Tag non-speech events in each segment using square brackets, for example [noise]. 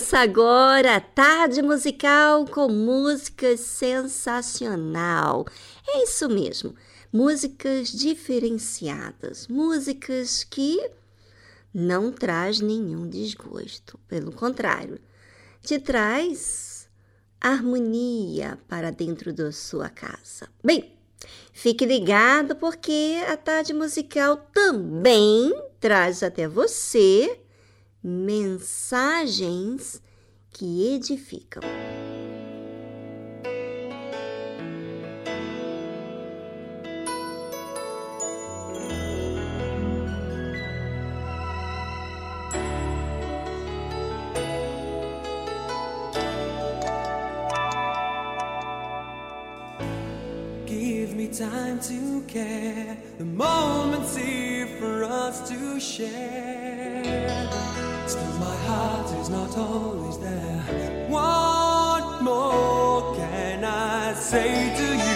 Começa agora a tarde musical com música sensacional. É isso mesmo, músicas diferenciadas, músicas que não traz nenhum desgosto, pelo contrário, te traz harmonia para dentro da sua casa. Bem, fique ligado porque a tarde musical também traz até você mensagens que edificam. Give me time to care, the moment's here for us to share. my heart is not always there. What more can I say to you?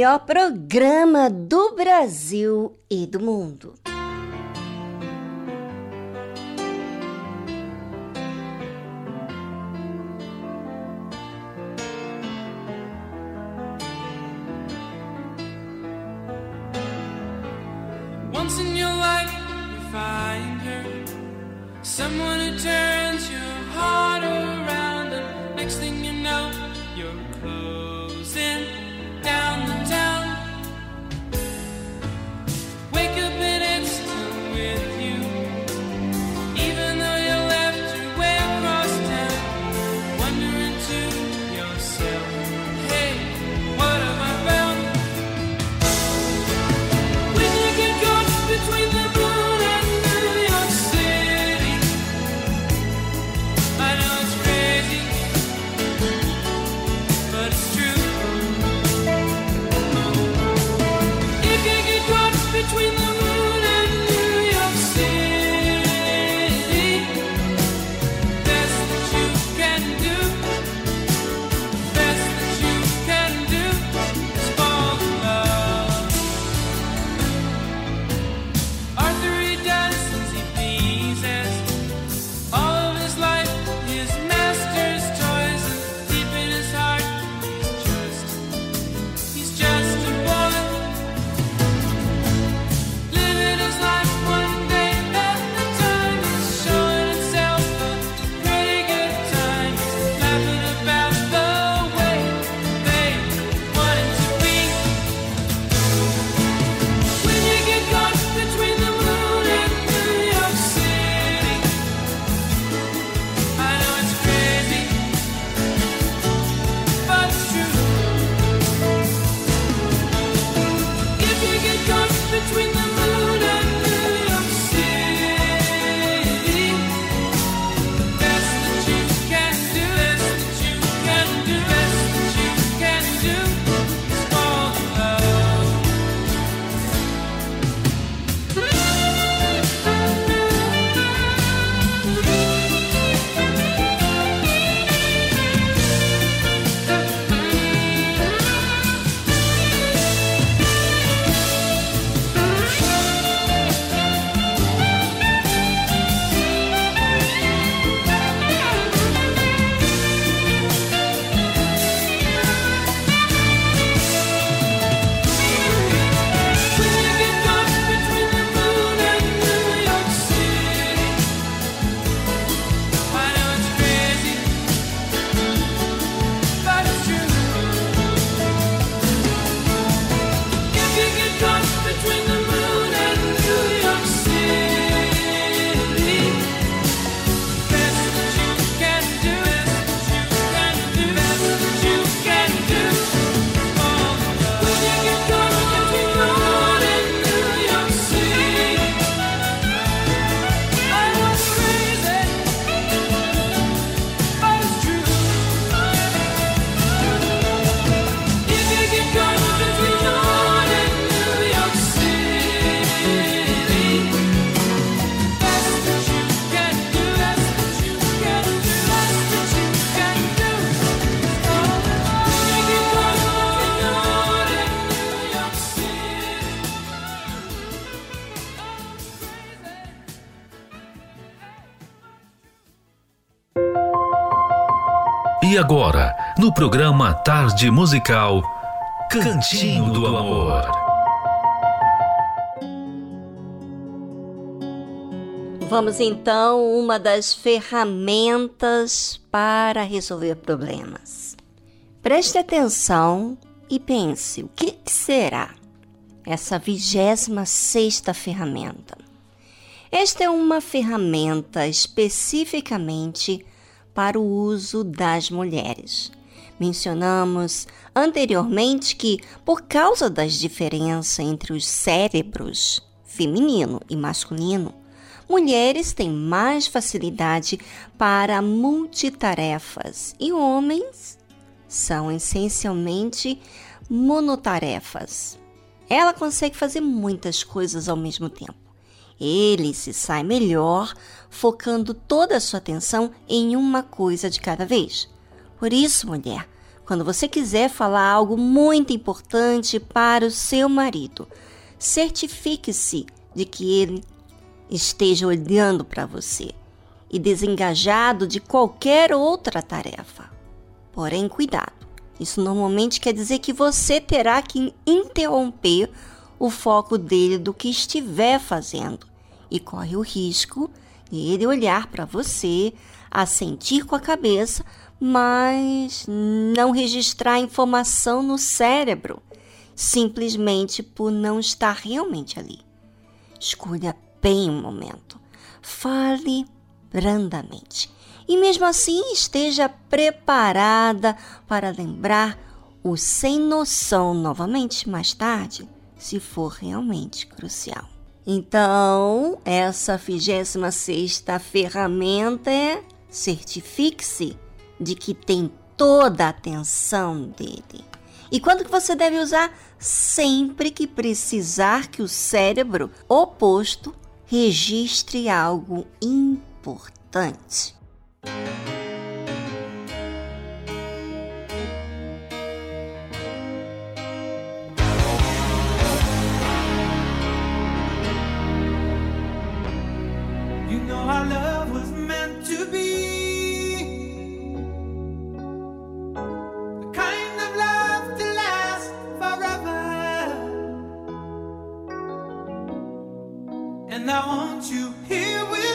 Melhor programa do Brasil e do mundo. Agora, no programa Tarde Musical, Cantinho do Amor. Vamos então uma das ferramentas para resolver problemas. Preste atenção e pense, o que será essa vigésima sexta ferramenta? Esta é uma ferramenta especificamente para o uso das mulheres. Mencionamos anteriormente que, por causa das diferenças entre os cérebros feminino e masculino, mulheres têm mais facilidade para multitarefas e homens são essencialmente monotarefas. Ela consegue fazer muitas coisas ao mesmo tempo. Ele se sai melhor focando toda a sua atenção em uma coisa de cada vez. Por isso, mulher, quando você quiser falar algo muito importante para o seu marido, certifique-se de que ele esteja olhando para você e desengajado de qualquer outra tarefa. Porém, cuidado. Isso normalmente quer dizer que você terá que interromper o foco dele do que estiver fazendo e corre o risco de ele olhar para você, assentir com a cabeça, mas não registrar a informação no cérebro, simplesmente por não estar realmente ali. Escolha bem o momento. Fale brandamente e mesmo assim esteja preparada para lembrar o sem noção novamente mais tarde, se for realmente crucial. Então, essa 26 sexta ferramenta é certifique-se de que tem toda a atenção dele. E quando que você deve usar? Sempre que precisar que o cérebro oposto registre algo importante. Our love was meant to be the kind of love to last forever. And I want you here with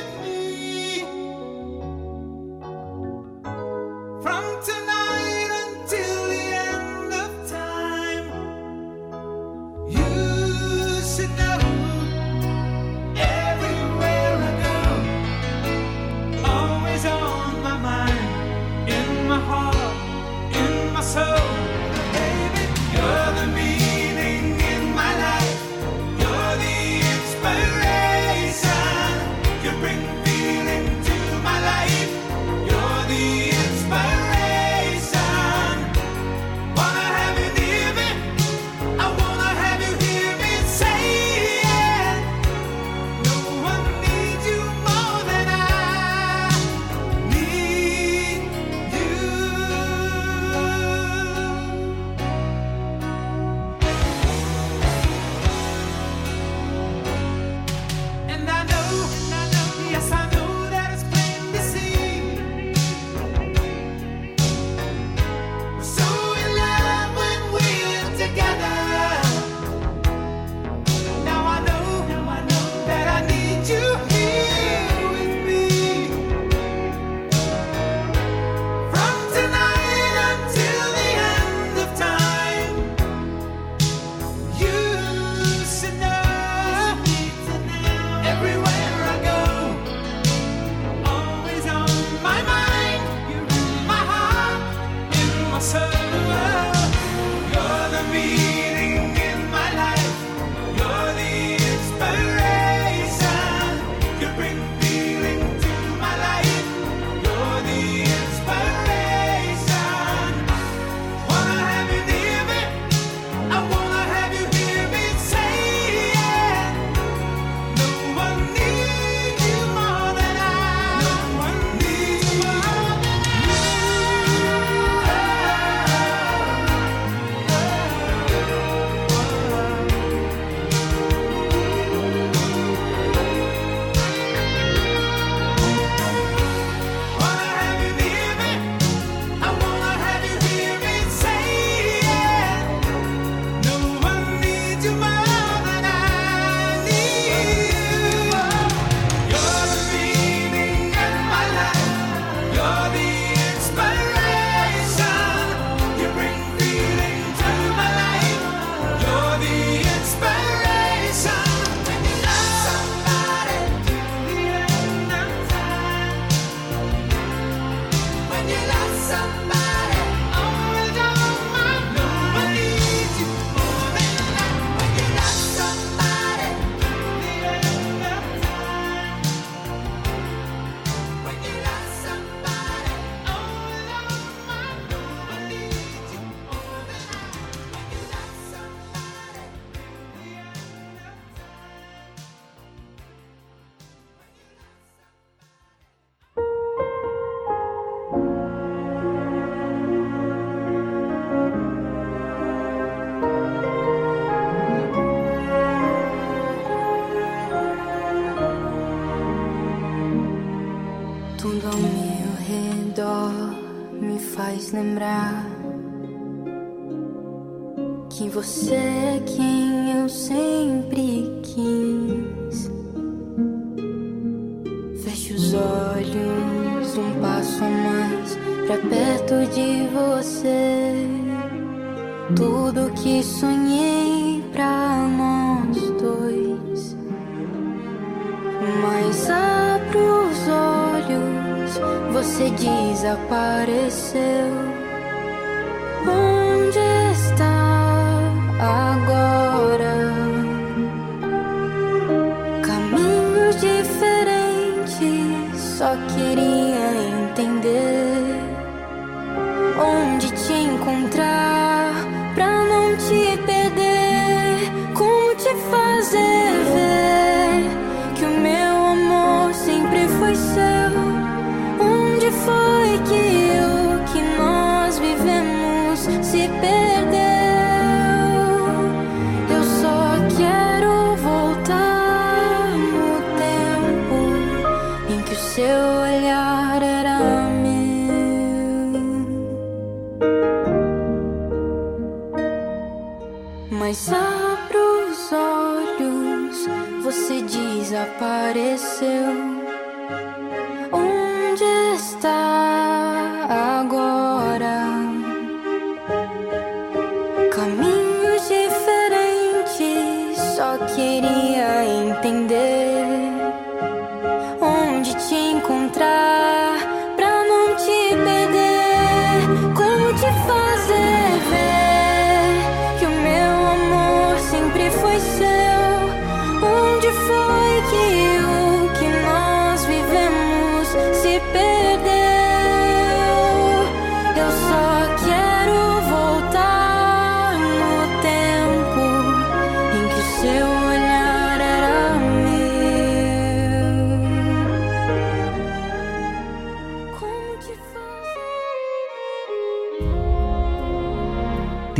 encontrar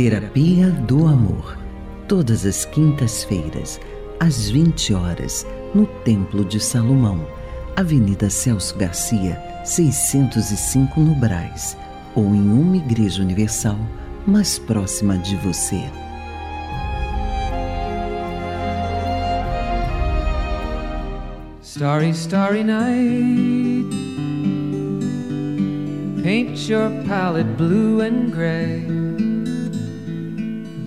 Terapia do Amor. Todas as quintas-feiras, às 20 horas, no Templo de Salomão, Avenida Celso Garcia, 605 no Brás, ou em uma igreja universal mais próxima de você. Starry, starry night. Paint your palette blue and gray.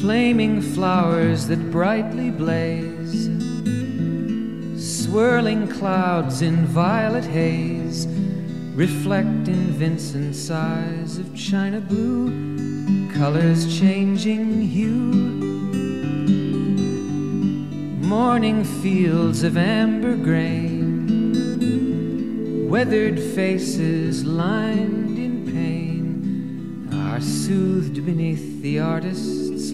Flaming flowers that brightly blaze. Swirling clouds in violet haze. Reflect in Vincent's eyes of china blue. Colors changing hue morning fields of amber grain, weathered faces lined in pain are soothed beneath the artist's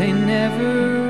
they never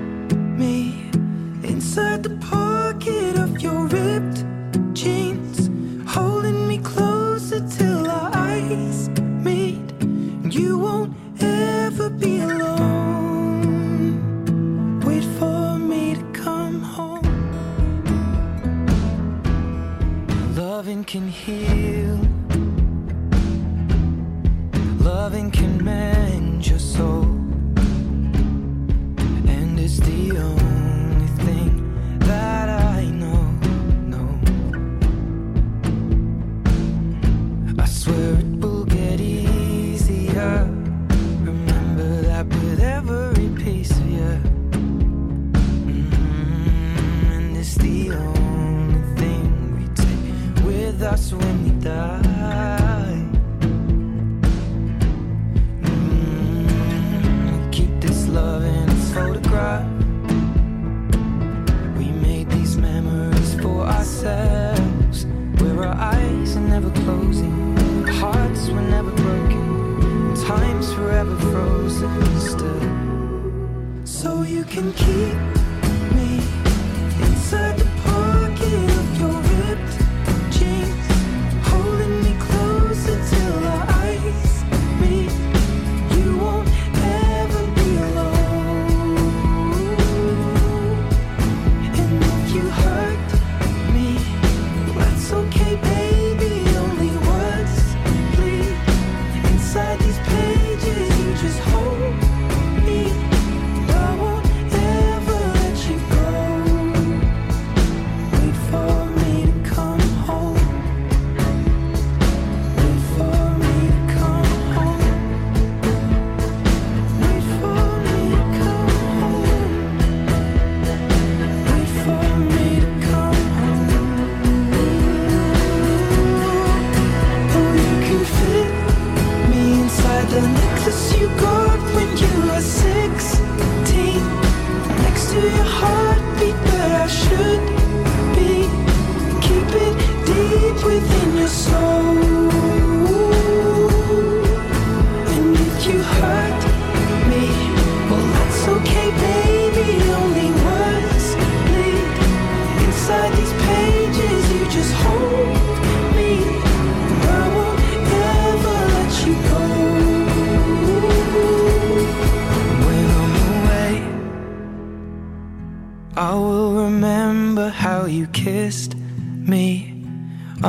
can heal.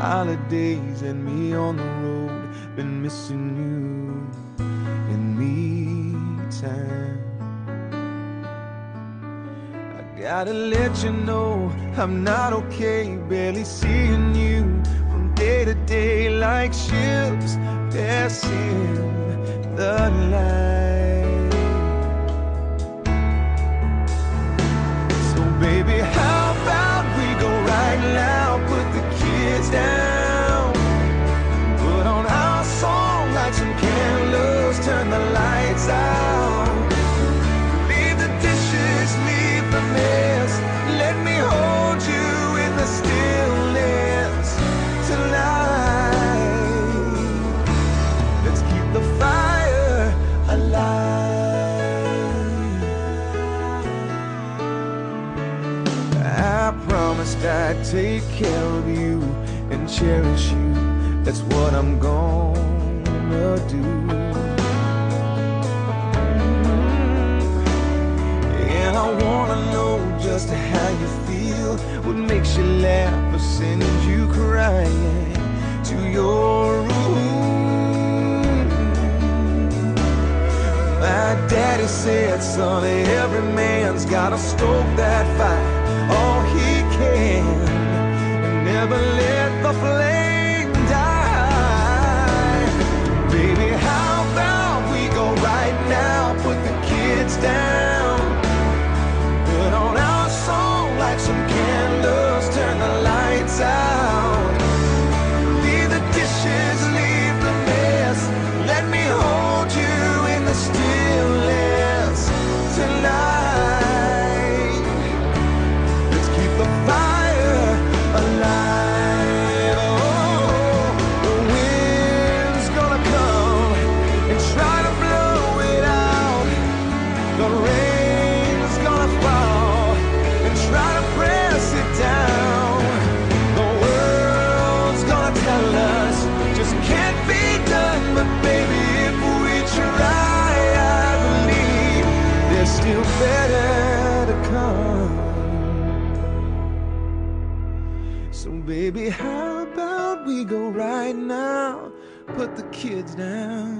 Holidays and me on the road, been missing you in me time. I gotta let you know I'm not okay, barely seeing you from day to day like ships passing the line. So baby, how now, put the heads down. Put on our song, light some candles, turn the lights out. Leave the dishes, leave the mess. Let me hold you in the stillness tonight. Let's keep the fire alive. I promised I'd take care cherish you. That's what I'm gonna do. And I wanna know just how you feel. What makes you laugh or sends you crying to your room? My daddy said, son, every man's gotta stoke that fire all he can and never let a flame. kids down.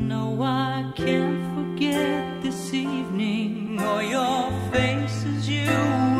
No, I can't forget this evening or your faces you.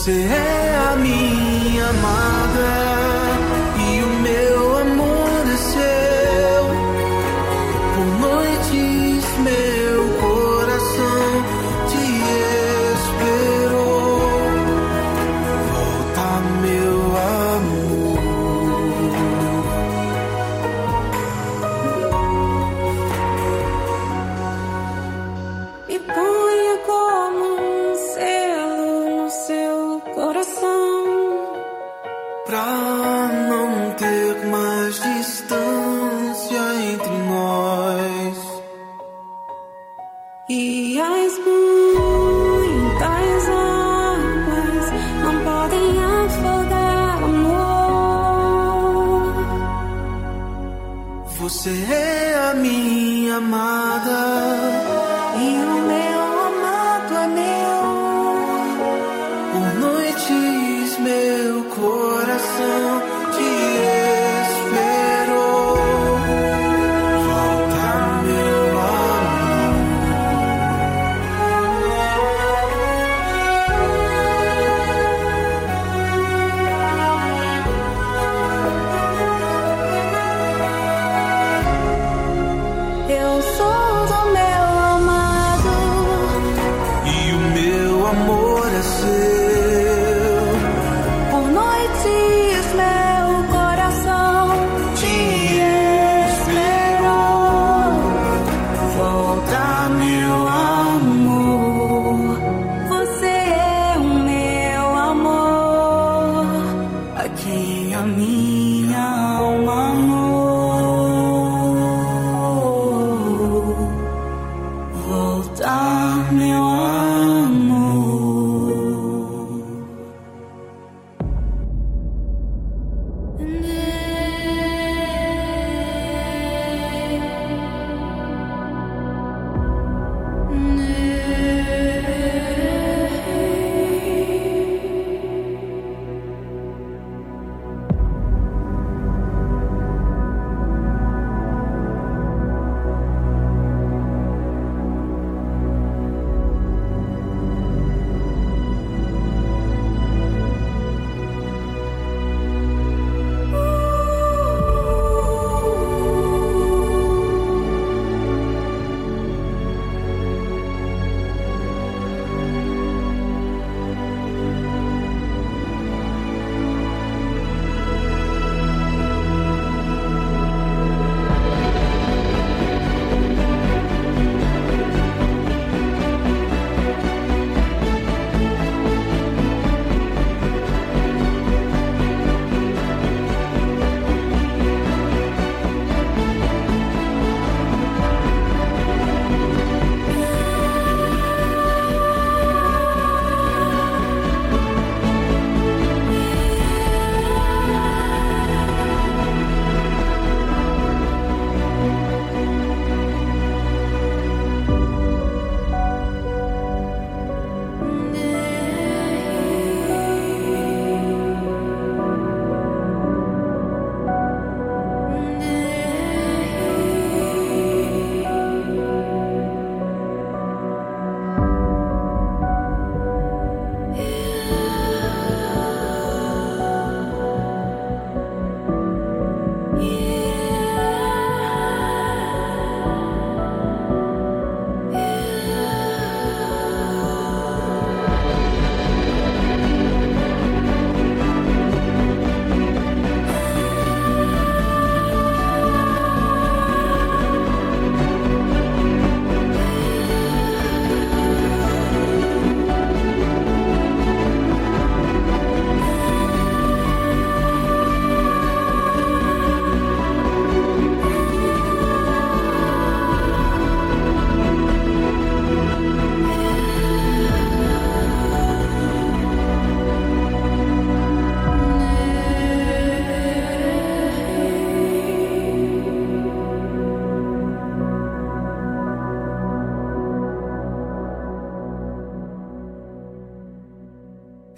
Você é a minha amada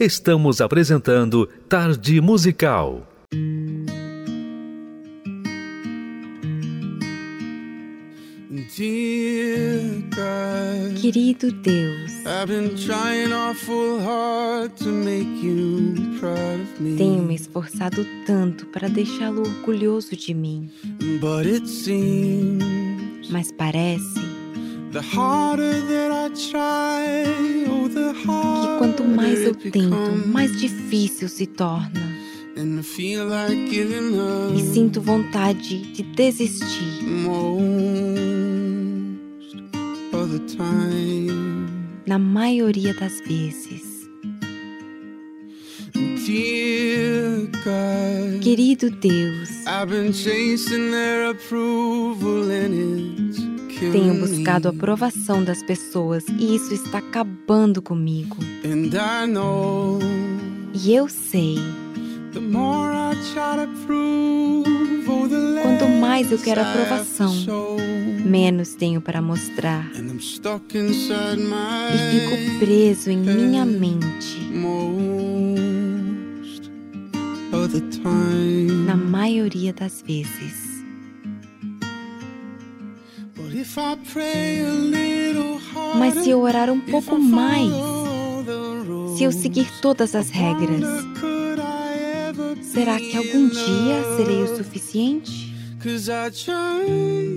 estamos apresentando Tarde Musical. Querido Deus, I've been trying awful hard to make you proud of me. tenho me esforçado tanto para deixá-lo orgulhoso de mim, mas parece que harder quanto mais eu it tento, mais difícil se torna. E sinto vontade de desistir. Na maioria das vezes. Querido Deus, I've been chasing their approval it's killing tenho buscado a aprovação das pessoas e isso está acabando comigo. E eu sei, oh, quanto mais eu quero aprovação, menos tenho para mostrar. E fico preso em minha mente na maioria das vezes. Mas se eu orar um pouco mais, se eu seguir todas as regras, será que algum dia serei o suficiente?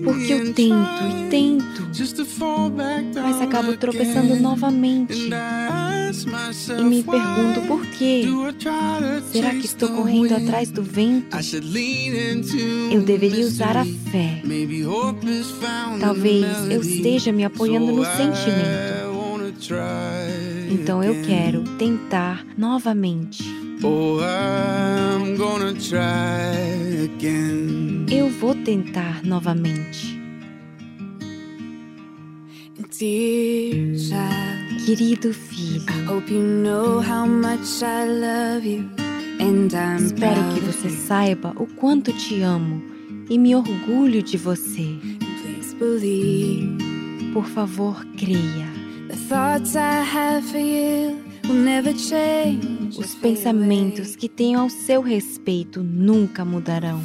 Porque eu tento e tento, mas acabo tropeçando novamente. E me pergunto why por quê? do I try to Será que estou correndo atrás do vento? I should lean into Eu deveria usar a fé. Maybe hope is found in Talvez eu esteja me apoiando no sentimento. wanna try Então eu again. quero tentar novamente. Oh, I'm gonna try again. Eu vou tentar novamente. Dear child, Querido filho, espero que você saiba o quanto te amo e me orgulho de você. Por favor, creia. Os pensamentos que tenho ao seu respeito nunca mudarão.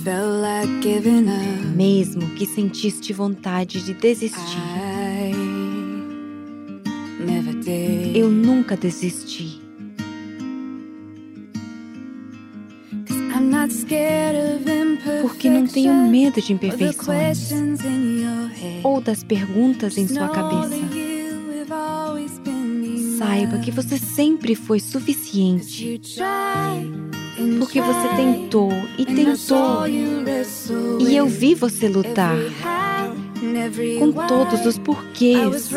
Mesmo que sentiste vontade de desistir. Eu nunca desisti. Porque não tenho medo de imperfeições ou das perguntas em sua cabeça. Saiba que você sempre foi suficiente. Porque você tentou e tentou. E eu vi você lutar com todos os porquês.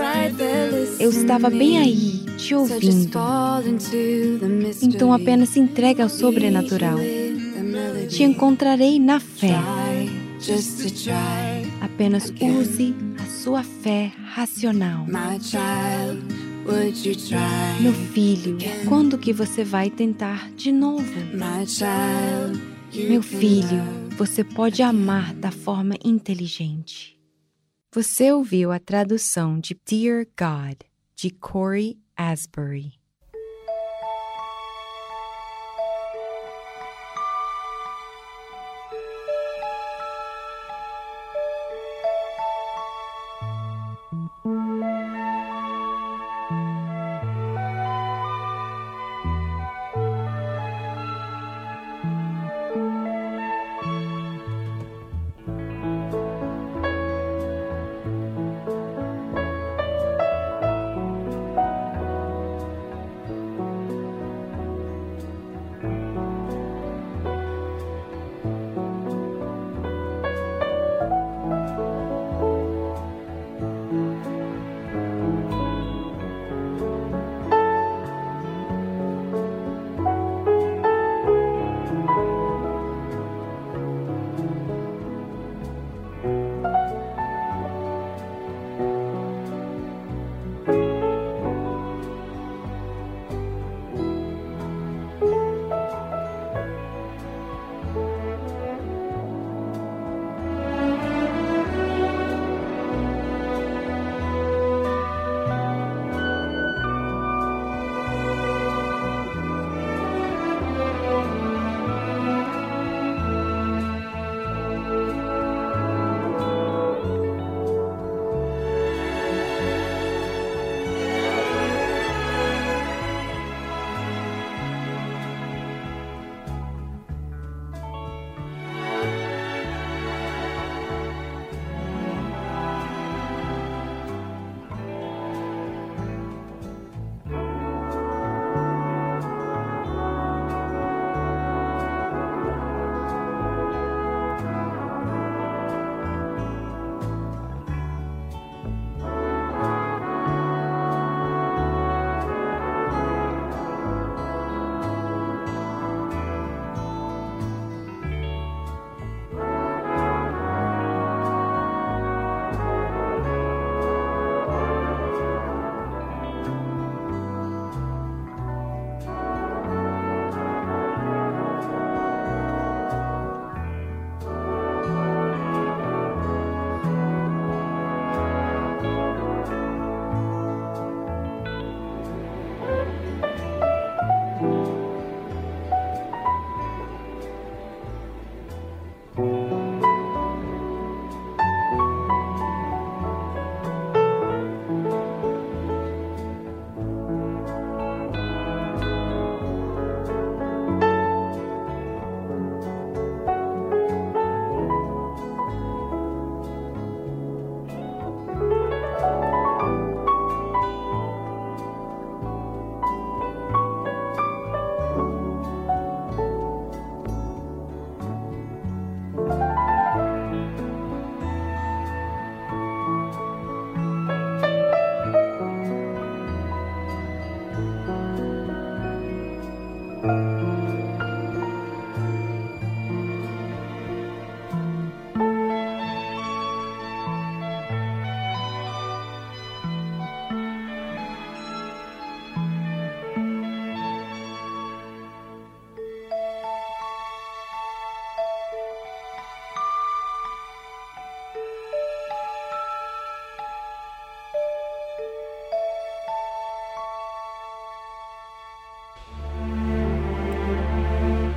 Eu estava bem aí, te ouvindo. Então apenas se entregue ao sobrenatural. Te encontrarei na fé. Apenas use a sua fé racional. My child, would you try? Meu filho, quando que você vai tentar de novo? Meu filho, você pode amar da forma inteligente. Você ouviu a tradução de Dear God, de Corey Asbury.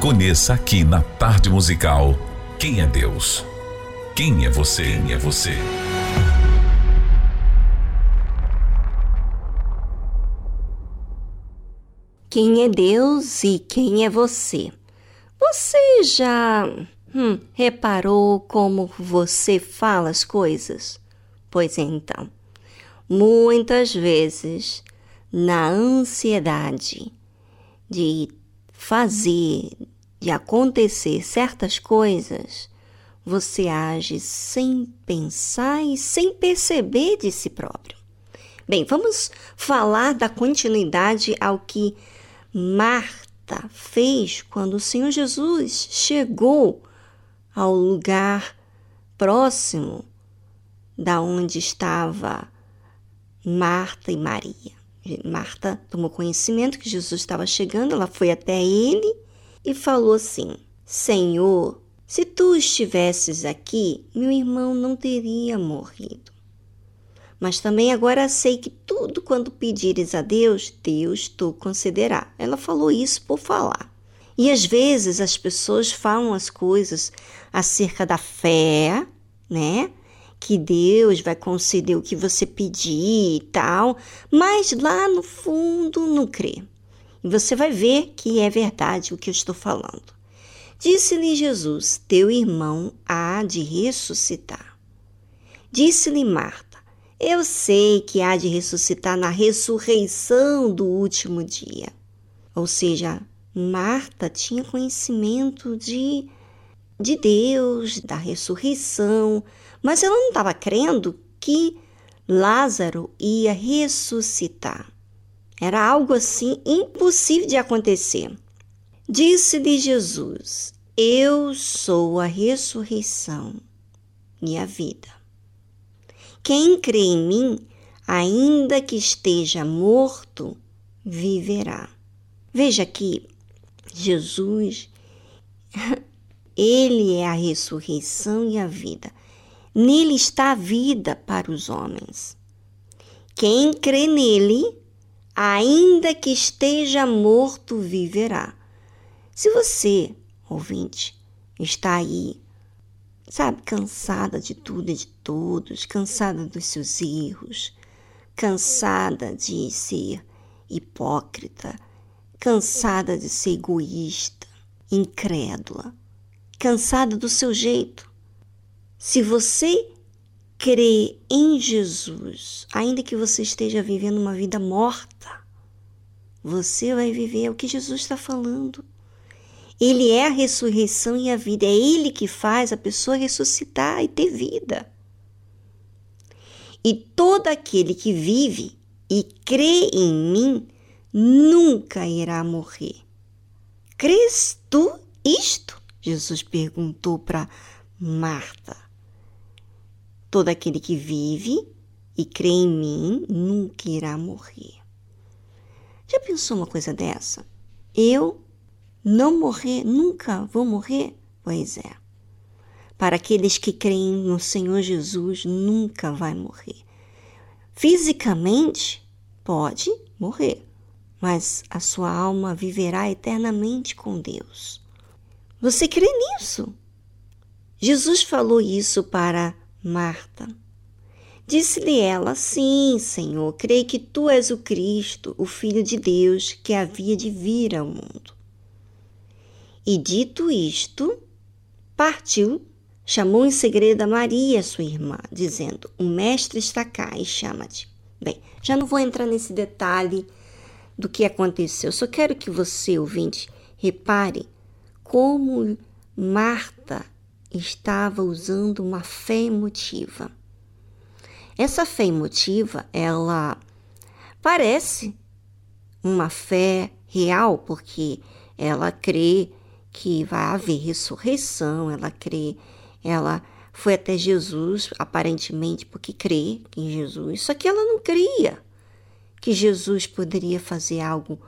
Conheça aqui na Tarde Musical quem é Deus. Quem é você? Quem é você? Quem é Deus e quem é você? Você já hum, reparou como você fala as coisas? Pois então, muitas vezes, na ansiedade de fazer, de acontecer certas coisas, você age sem pensar e sem perceber de si próprio. Bem, vamos falar da continuidade ao que Marta fez quando o Senhor Jesus chegou ao lugar próximo da onde estava Marta e Maria. Marta tomou conhecimento que Jesus estava chegando, ela foi até ele e falou assim: Senhor, se tu estivesses aqui, meu irmão não teria morrido. Mas também agora sei que tudo quando pedires a Deus, Deus tu concederá. Ela falou isso por falar. E às vezes as pessoas falam as coisas acerca da fé, né? Que Deus vai conceder o que você pedir e tal, mas lá no fundo não crê. E você vai ver que é verdade o que eu estou falando. Disse-lhe Jesus: Teu irmão há de ressuscitar. Disse-lhe Marta: eu sei que há de ressuscitar na ressurreição do último dia. Ou seja, Marta tinha conhecimento de, de Deus, da ressurreição, mas ela não estava crendo que Lázaro ia ressuscitar. Era algo assim impossível de acontecer. Disse-lhe Jesus: Eu sou a ressurreição e a vida. Quem crê em mim, ainda que esteja morto, viverá. Veja que Jesus, [laughs] ele é a ressurreição e a vida. Nele está a vida para os homens. Quem crê nele, ainda que esteja morto, viverá. Se você, ouvinte, está aí sabe, cansada de tudo e de todos, cansada dos seus erros, cansada de ser hipócrita, cansada de ser egoísta, incrédula, cansada do seu jeito. Se você crê em Jesus, ainda que você esteja vivendo uma vida morta, você vai viver o que Jesus está falando. Ele é a ressurreição e a vida. É Ele que faz a pessoa ressuscitar e ter vida. E todo aquele que vive e crê em mim nunca irá morrer. Crês tu isto? Jesus perguntou para Marta. Todo aquele que vive e crê em mim nunca irá morrer. Já pensou uma coisa dessa? Eu não morrer, nunca vou morrer? Pois é. Para aqueles que creem no Senhor Jesus, nunca vai morrer. Fisicamente, pode morrer, mas a sua alma viverá eternamente com Deus. Você crê nisso? Jesus falou isso para Marta. Disse-lhe ela: Sim, Senhor, creio que tu és o Cristo, o Filho de Deus, que havia de vir ao mundo. E dito isto, partiu, chamou em segredo a Maria, sua irmã, dizendo: O mestre está cá e chama-te. Bem, já não vou entrar nesse detalhe do que aconteceu, só quero que você, ouvinte, repare como Marta estava usando uma fé emotiva. Essa fé emotiva, ela parece uma fé real, porque ela crê que vai haver ressurreição, ela crê, ela foi até Jesus, aparentemente porque crê em Jesus, só que ela não cria que Jesus poderia fazer algo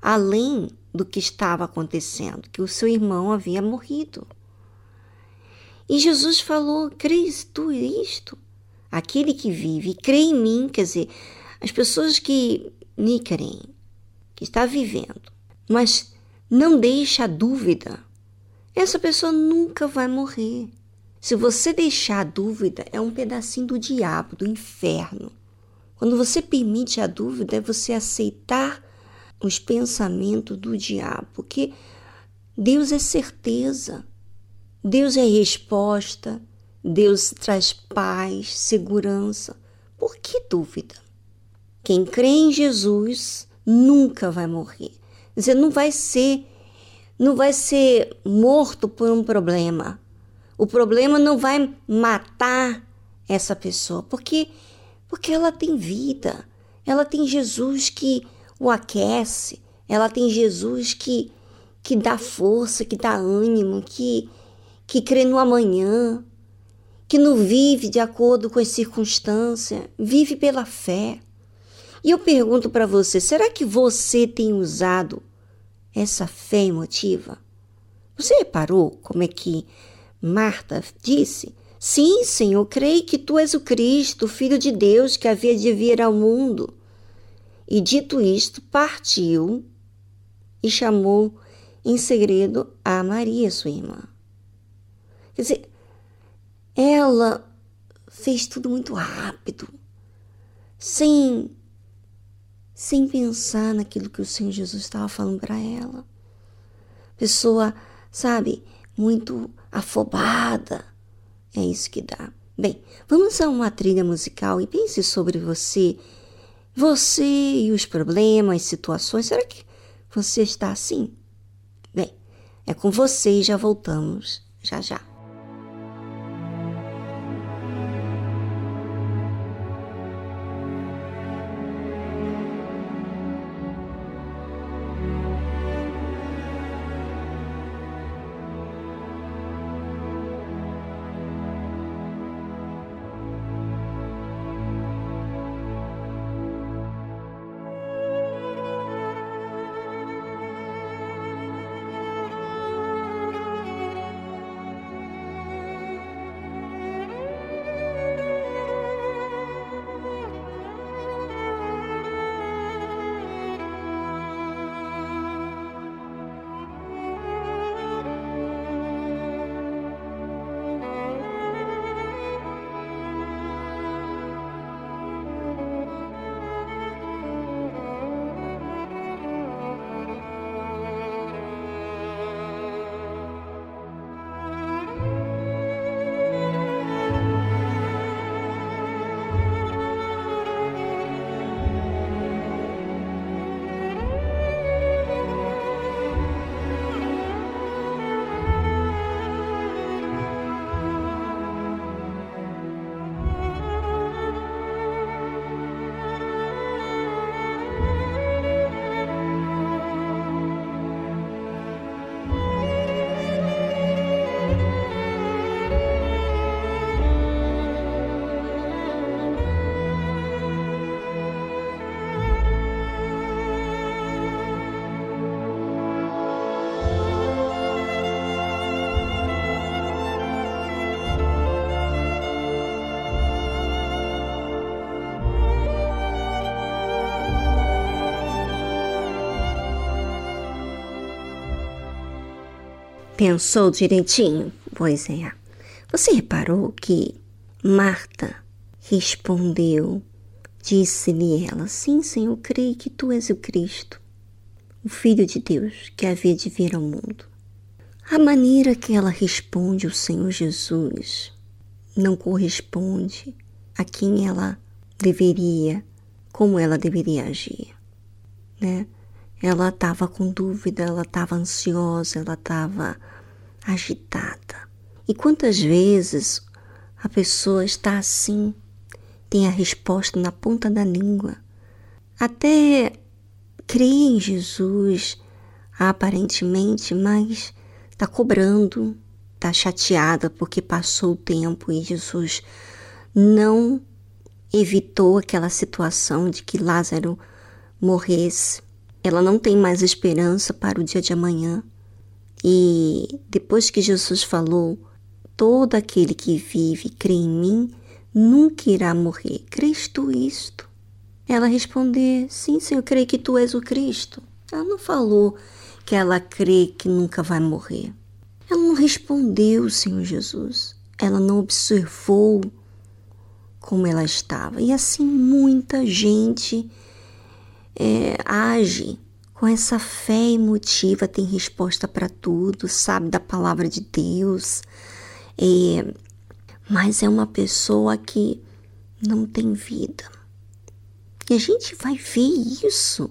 além do que estava acontecendo, que o seu irmão havia morrido. E Jesus falou: Crês tu isto? Aquele que vive e crê em mim, quer dizer, as pessoas que me creem, que está vivendo, mas não deixa a dúvida, essa pessoa nunca vai morrer. Se você deixar a dúvida, é um pedacinho do diabo, do inferno. Quando você permite a dúvida, é você aceitar os pensamentos do diabo, porque Deus é certeza, Deus é resposta, Deus traz paz, segurança. Por que dúvida? Quem crê em Jesus nunca vai morrer. Dizer, não vai ser não vai ser morto por um problema. O problema não vai matar essa pessoa, porque porque ela tem vida. Ela tem Jesus que o aquece, ela tem Jesus que que dá força, que dá ânimo, que que crê no amanhã, que não vive de acordo com as circunstâncias, vive pela fé. E eu pergunto para você: será que você tem usado essa fé emotiva? Você reparou como é que Marta disse: Sim, Senhor, creio que tu és o Cristo, Filho de Deus que havia de vir ao mundo. E dito isto, partiu e chamou em segredo a Maria, sua irmã. Quer dizer, ela fez tudo muito rápido, sem sem pensar naquilo que o Senhor Jesus estava falando para ela. Pessoa, sabe, muito afobada. É isso que dá. Bem, vamos a uma trilha musical e pense sobre você, você e os problemas, situações. Será que você está assim? Bem, é com você e já voltamos já já. Pensou direitinho? Pois é. Você reparou que Marta respondeu, disse-lhe ela: Sim, Senhor, creio que tu és o Cristo, o Filho de Deus que havia de vir ao mundo. A maneira que ela responde ao Senhor Jesus não corresponde a quem ela deveria, como ela deveria agir, né? Ela estava com dúvida, ela estava ansiosa, ela estava agitada. E quantas vezes a pessoa está assim, tem a resposta na ponta da língua, até crê em Jesus aparentemente, mas está cobrando, está chateada porque passou o tempo e Jesus não evitou aquela situação de que Lázaro morresse. Ela não tem mais esperança para o dia de amanhã. E depois que Jesus falou, todo aquele que vive e crê em mim nunca irá morrer. Crês tu isto? Ela respondeu: Sim, Senhor, creio que tu és o Cristo. Ela não falou que ela crê que nunca vai morrer. Ela não respondeu, Senhor Jesus. Ela não observou como ela estava. E assim muita gente é, age com essa fé emotiva, tem resposta para tudo, sabe da palavra de Deus, é, mas é uma pessoa que não tem vida. E a gente vai ver isso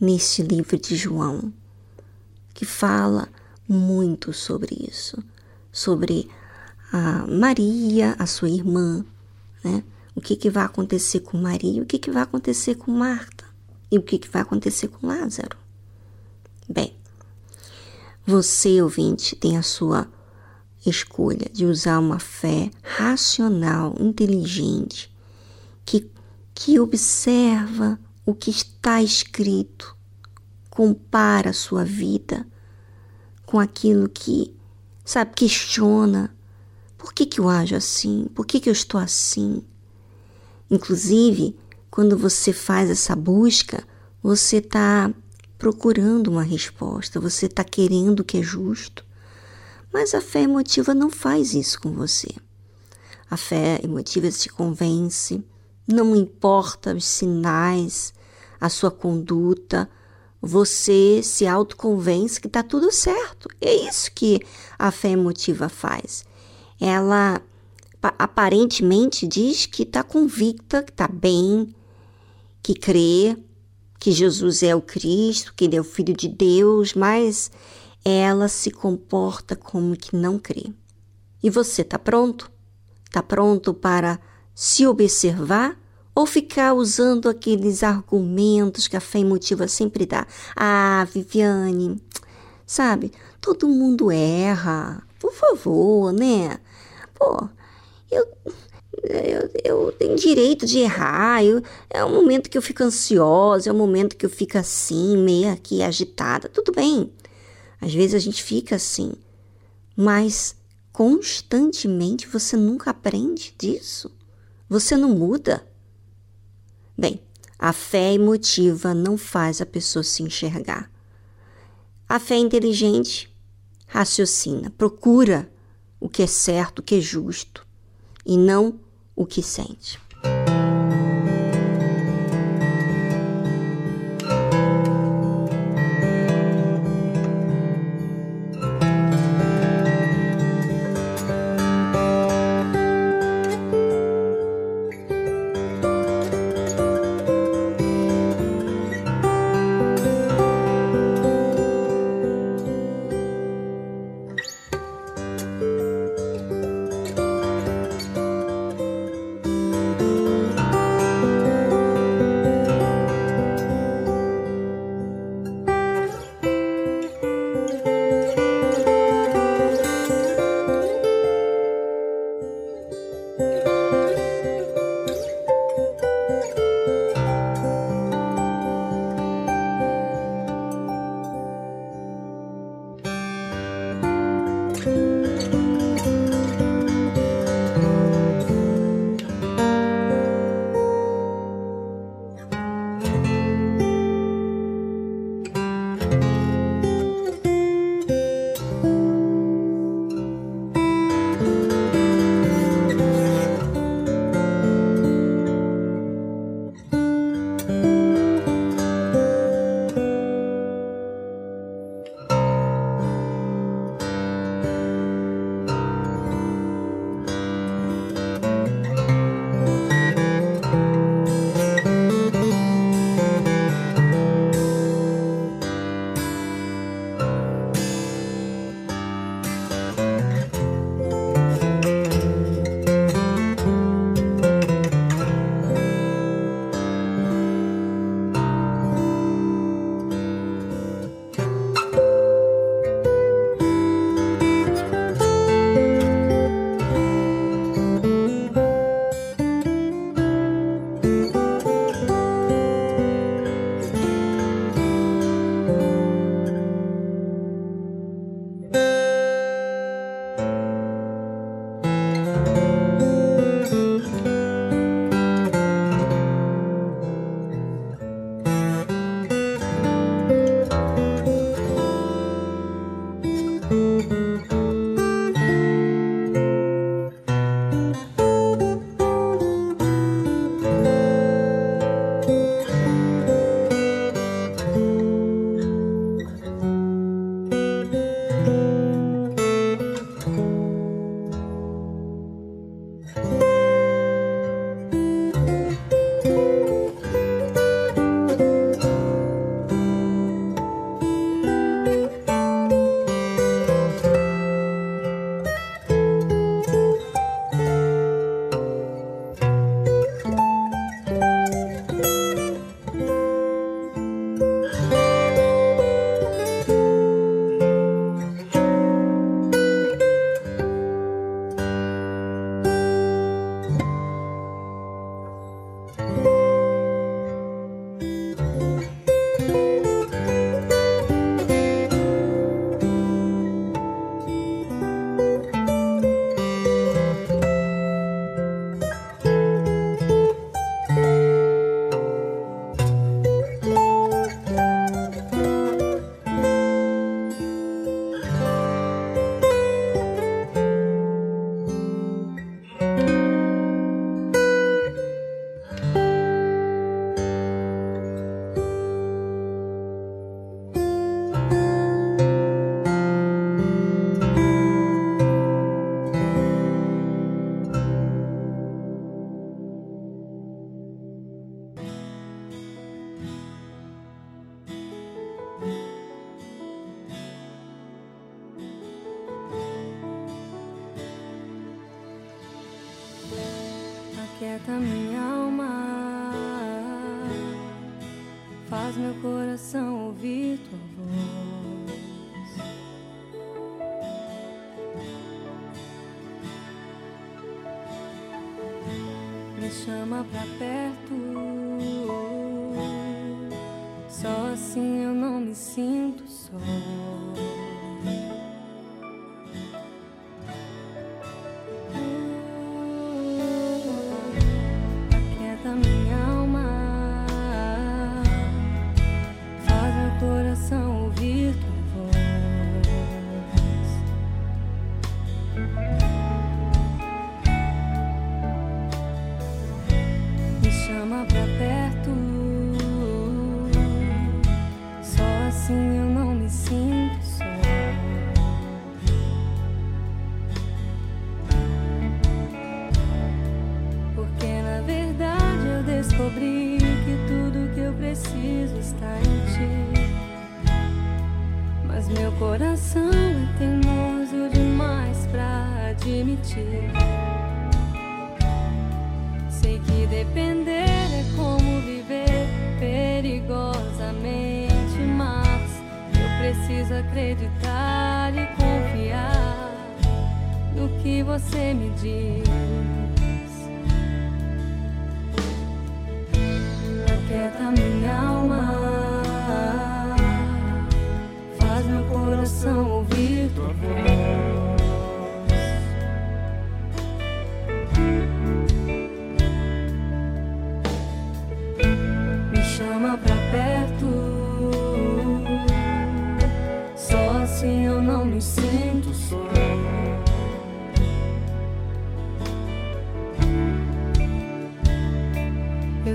nesse livro de João, que fala muito sobre isso, sobre a Maria, a sua irmã, né? O que, que vai acontecer com Maria, o que, que vai acontecer com Marta e o que, que vai acontecer com Lázaro. Bem, você, ouvinte, tem a sua escolha de usar uma fé racional, inteligente, que, que observa o que está escrito, compara a sua vida com aquilo que, sabe, questiona. Por que, que eu ajo assim? Por que, que eu estou assim? Inclusive, quando você faz essa busca, você está procurando uma resposta, você está querendo o que é justo. Mas a fé emotiva não faz isso com você. A fé emotiva te convence, não importa os sinais, a sua conduta, você se autoconvence que está tudo certo. É isso que a fé emotiva faz. Ela aparentemente diz que está convicta, que está bem, que crê que Jesus é o Cristo, que ele é o Filho de Deus, mas ela se comporta como que não crê. E você está pronto? Está pronto para se observar ou ficar usando aqueles argumentos que a fé emotiva sempre dá? Ah, Viviane, sabe, todo mundo erra. Por favor, né? Pô, eu, eu, eu tenho direito de errar. Eu, é um momento que eu fico ansiosa, é um momento que eu fico assim, meio aqui agitada. Tudo bem. Às vezes a gente fica assim, mas constantemente você nunca aprende disso. Você não muda. Bem, a fé emotiva não faz a pessoa se enxergar. A fé inteligente raciocina, procura o que é certo, o que é justo e não o que sente.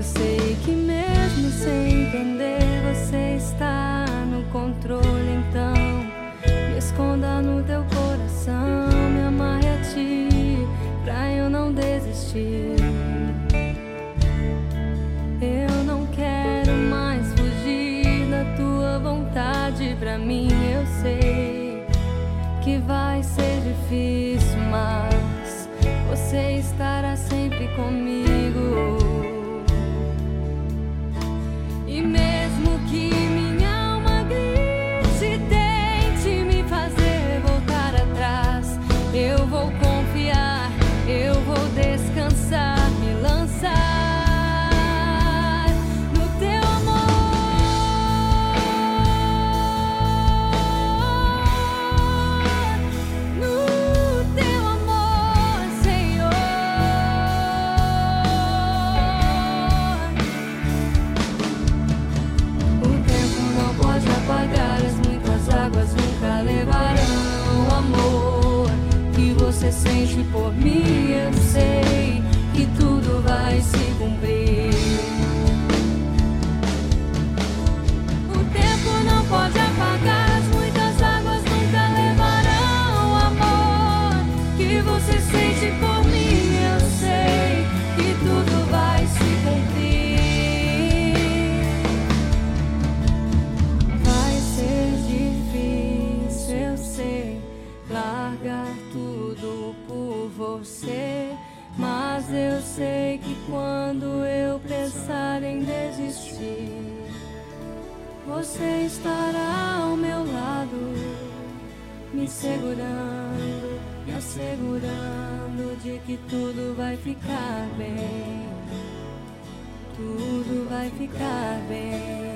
sei que mesmo sem entender você está no controle. Então me esconda no teu coração, me amarre a ti pra eu não desistir. Eu não quero mais fugir da tua vontade. Pra mim eu sei que vai ser difícil, mas você estará sempre comigo. É você sente por mim, eu sei que tudo vai se cumprir. você estará ao meu lado, me segurando, me assegurando de que tudo vai ficar bem. Tudo vai ficar bem.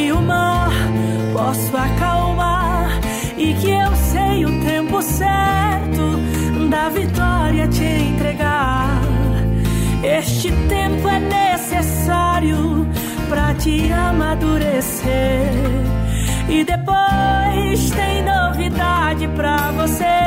Que o mar posso acalmar e que eu sei o tempo certo da vitória te entregar. Este tempo é necessário pra te amadurecer. E depois tem novidade pra você.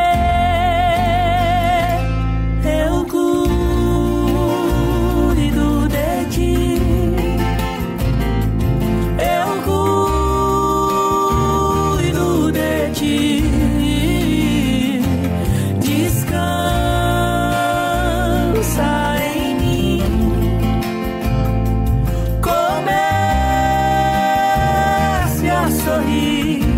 Sorrir.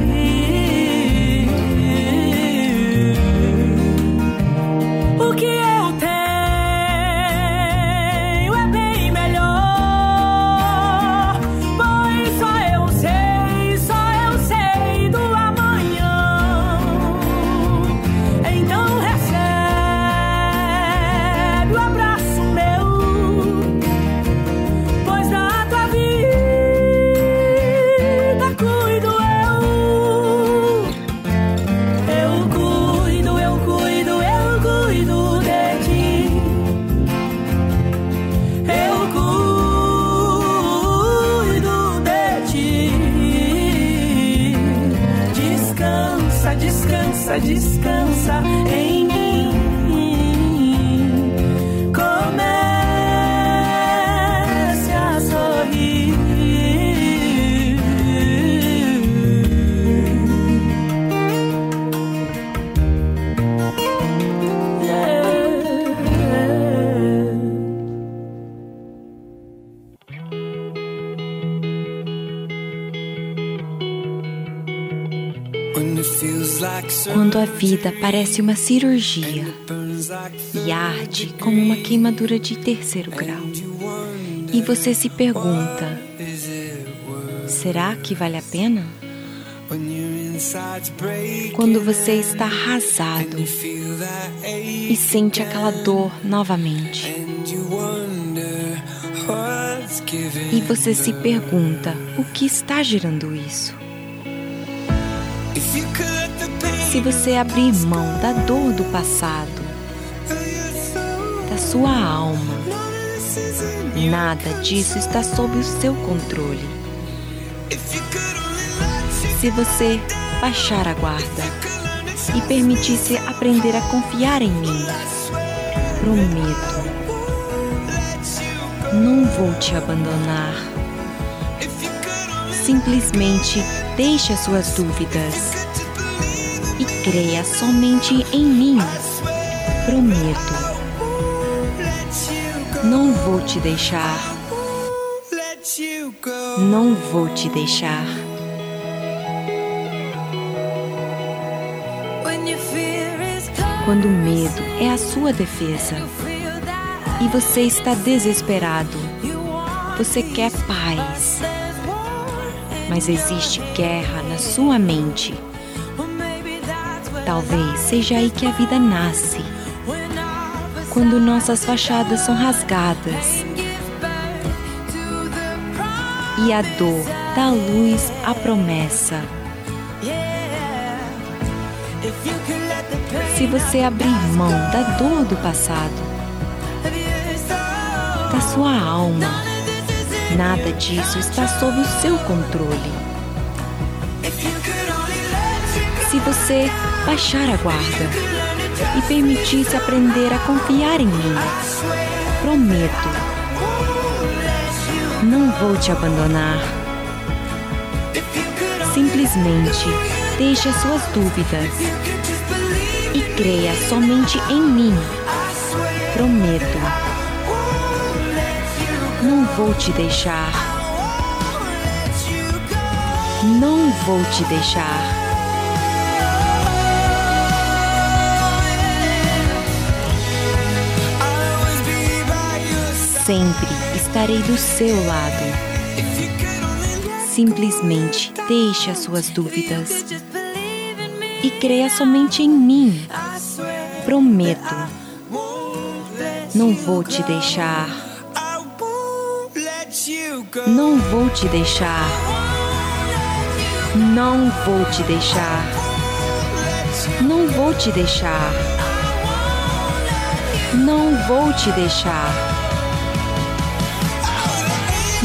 Vida parece uma cirurgia e arde como uma queimadura de terceiro grau, e você se pergunta: será que vale a pena? Quando você está arrasado e sente aquela dor novamente, e você se pergunta: o que está gerando isso? Se você abrir mão da dor do passado da sua alma. Nada disso está sob o seu controle. Se você baixar a guarda e permitir-se aprender a confiar em mim, prometo, não vou te abandonar. Simplesmente deixe as suas dúvidas creia somente em mim. Prometo. Não vou te deixar. Não vou te deixar. Quando o medo é a sua defesa e você está desesperado, você quer paz, mas existe guerra na sua mente. Talvez seja aí que a vida nasce quando nossas fachadas são rasgadas e a dor dá luz à promessa. Se você abrir mão da dor do passado, da sua alma, nada disso está sob o seu controle. Se você baixar a guarda e permitir-se aprender a confiar em mim, prometo, não vou te abandonar. Simplesmente deixe as suas dúvidas e creia somente em mim. Prometo. Não vou te deixar. Não vou te deixar. Sempre estarei do seu lado. Simplesmente deixe as suas dúvidas e creia somente em mim. Prometo. Não vou te deixar. Não vou te deixar. Não vou te deixar. Não vou te deixar. Não vou te deixar.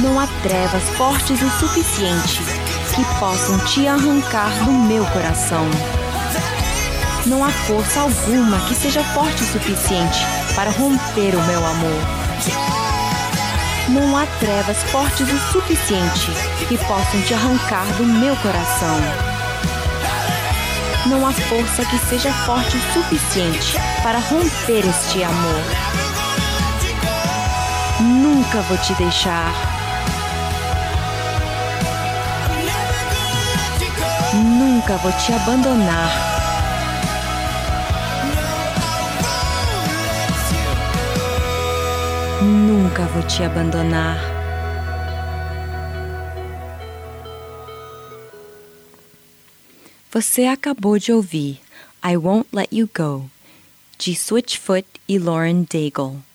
Não há trevas fortes o suficiente que possam te arrancar do meu coração. Não há força alguma que seja forte o suficiente para romper o meu amor. Não há trevas fortes o suficiente que possam te arrancar do meu coração. Não há força que seja forte o suficiente para romper este amor. Nunca vou te deixar. Nunca vou te abandonar. Nunca vou te abandonar. Você acabou de ouvir I Won't Let You Go, de Switchfoot e Lauren Daigle.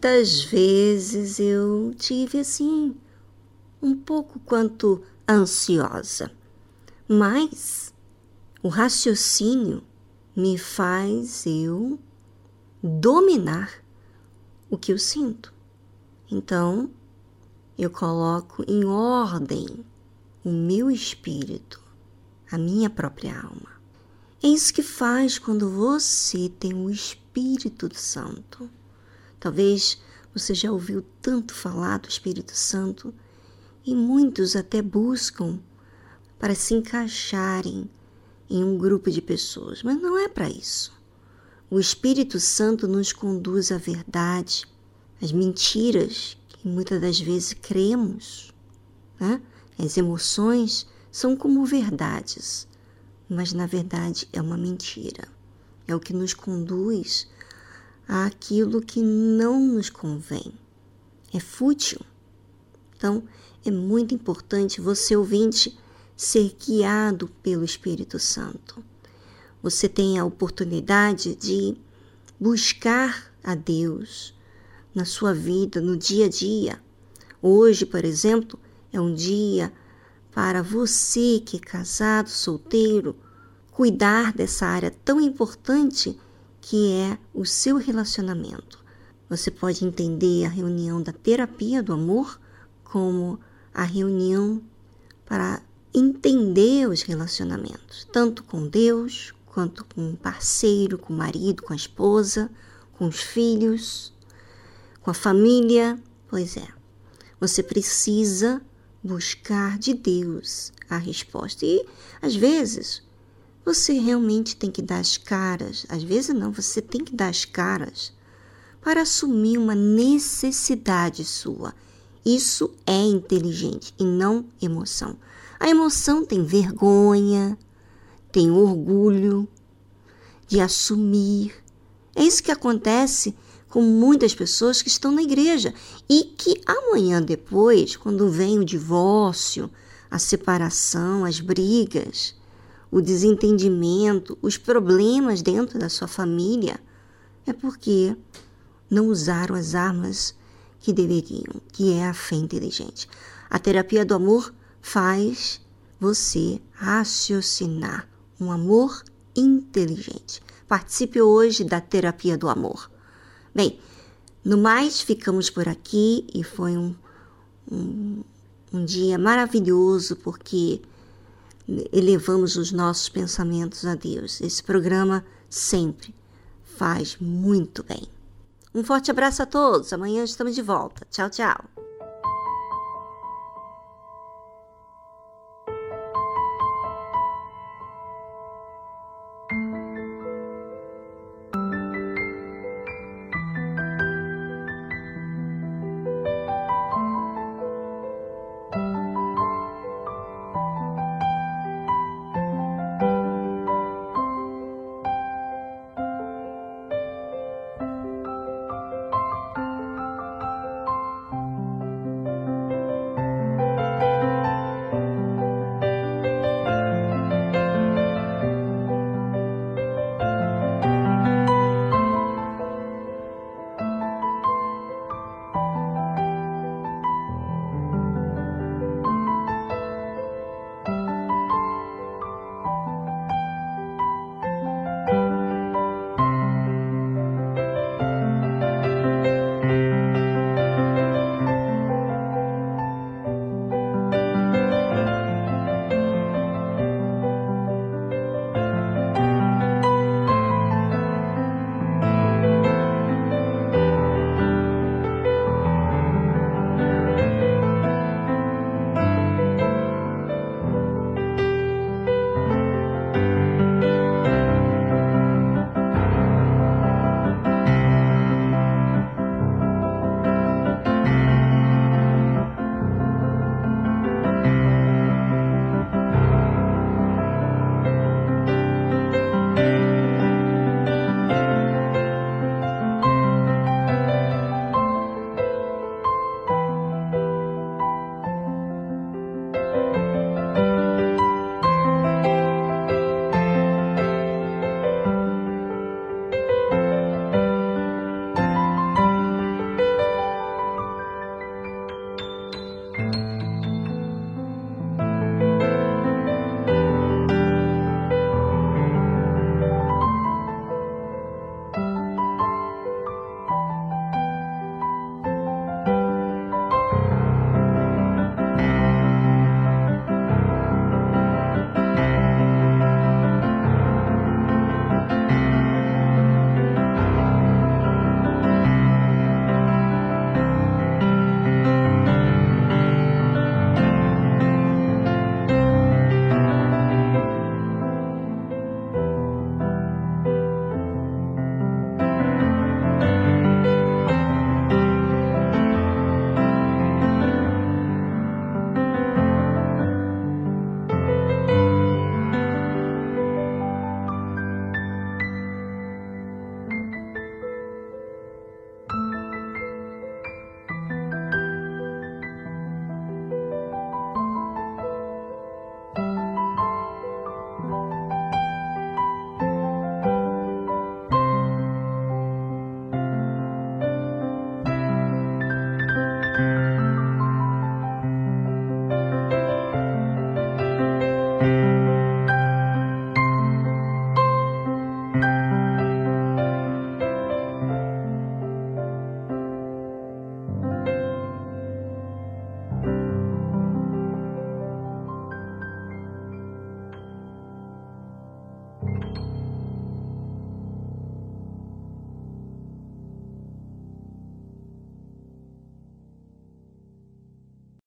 Quantas vezes eu tive assim, um pouco quanto ansiosa, mas o raciocínio me faz eu dominar o que eu sinto. Então, eu coloco em ordem o meu espírito, a minha própria alma. É isso que faz quando você tem o Espírito Santo. Talvez você já ouviu tanto falar do Espírito Santo e muitos até buscam para se encaixarem em um grupo de pessoas, mas não é para isso. O Espírito Santo nos conduz à verdade, às mentiras que muitas das vezes cremos. Né? As emoções são como verdades, mas na verdade é uma mentira. É o que nos conduz àquilo que não nos convém. É fútil. Então, é muito importante você ouvinte ser guiado pelo Espírito Santo. Você tem a oportunidade de buscar a Deus na sua vida, no dia a dia. Hoje, por exemplo, é um dia para você que é casado, solteiro, cuidar dessa área tão importante que é o seu relacionamento. Você pode entender a reunião da terapia do amor como a reunião para entender os relacionamentos, tanto com Deus, quanto com o parceiro, com o marido, com a esposa, com os filhos, com a família. Pois é, você precisa buscar de Deus a resposta. E às vezes você realmente tem que dar as caras, às vezes não, você tem que dar as caras para assumir uma necessidade sua. Isso é inteligente e não emoção. A emoção tem vergonha, tem orgulho de assumir. É isso que acontece com muitas pessoas que estão na igreja e que amanhã depois, quando vem o divórcio, a separação, as brigas, o desentendimento, os problemas dentro da sua família, é porque não usaram as armas que deveriam, que é a fé inteligente. A terapia do amor faz você raciocinar um amor inteligente. Participe hoje da terapia do amor. Bem, no mais, ficamos por aqui e foi um, um, um dia maravilhoso porque elevamos os nossos pensamentos a Deus. Esse programa sempre faz muito bem. Um forte abraço a todos. Amanhã estamos de volta. Tchau, tchau.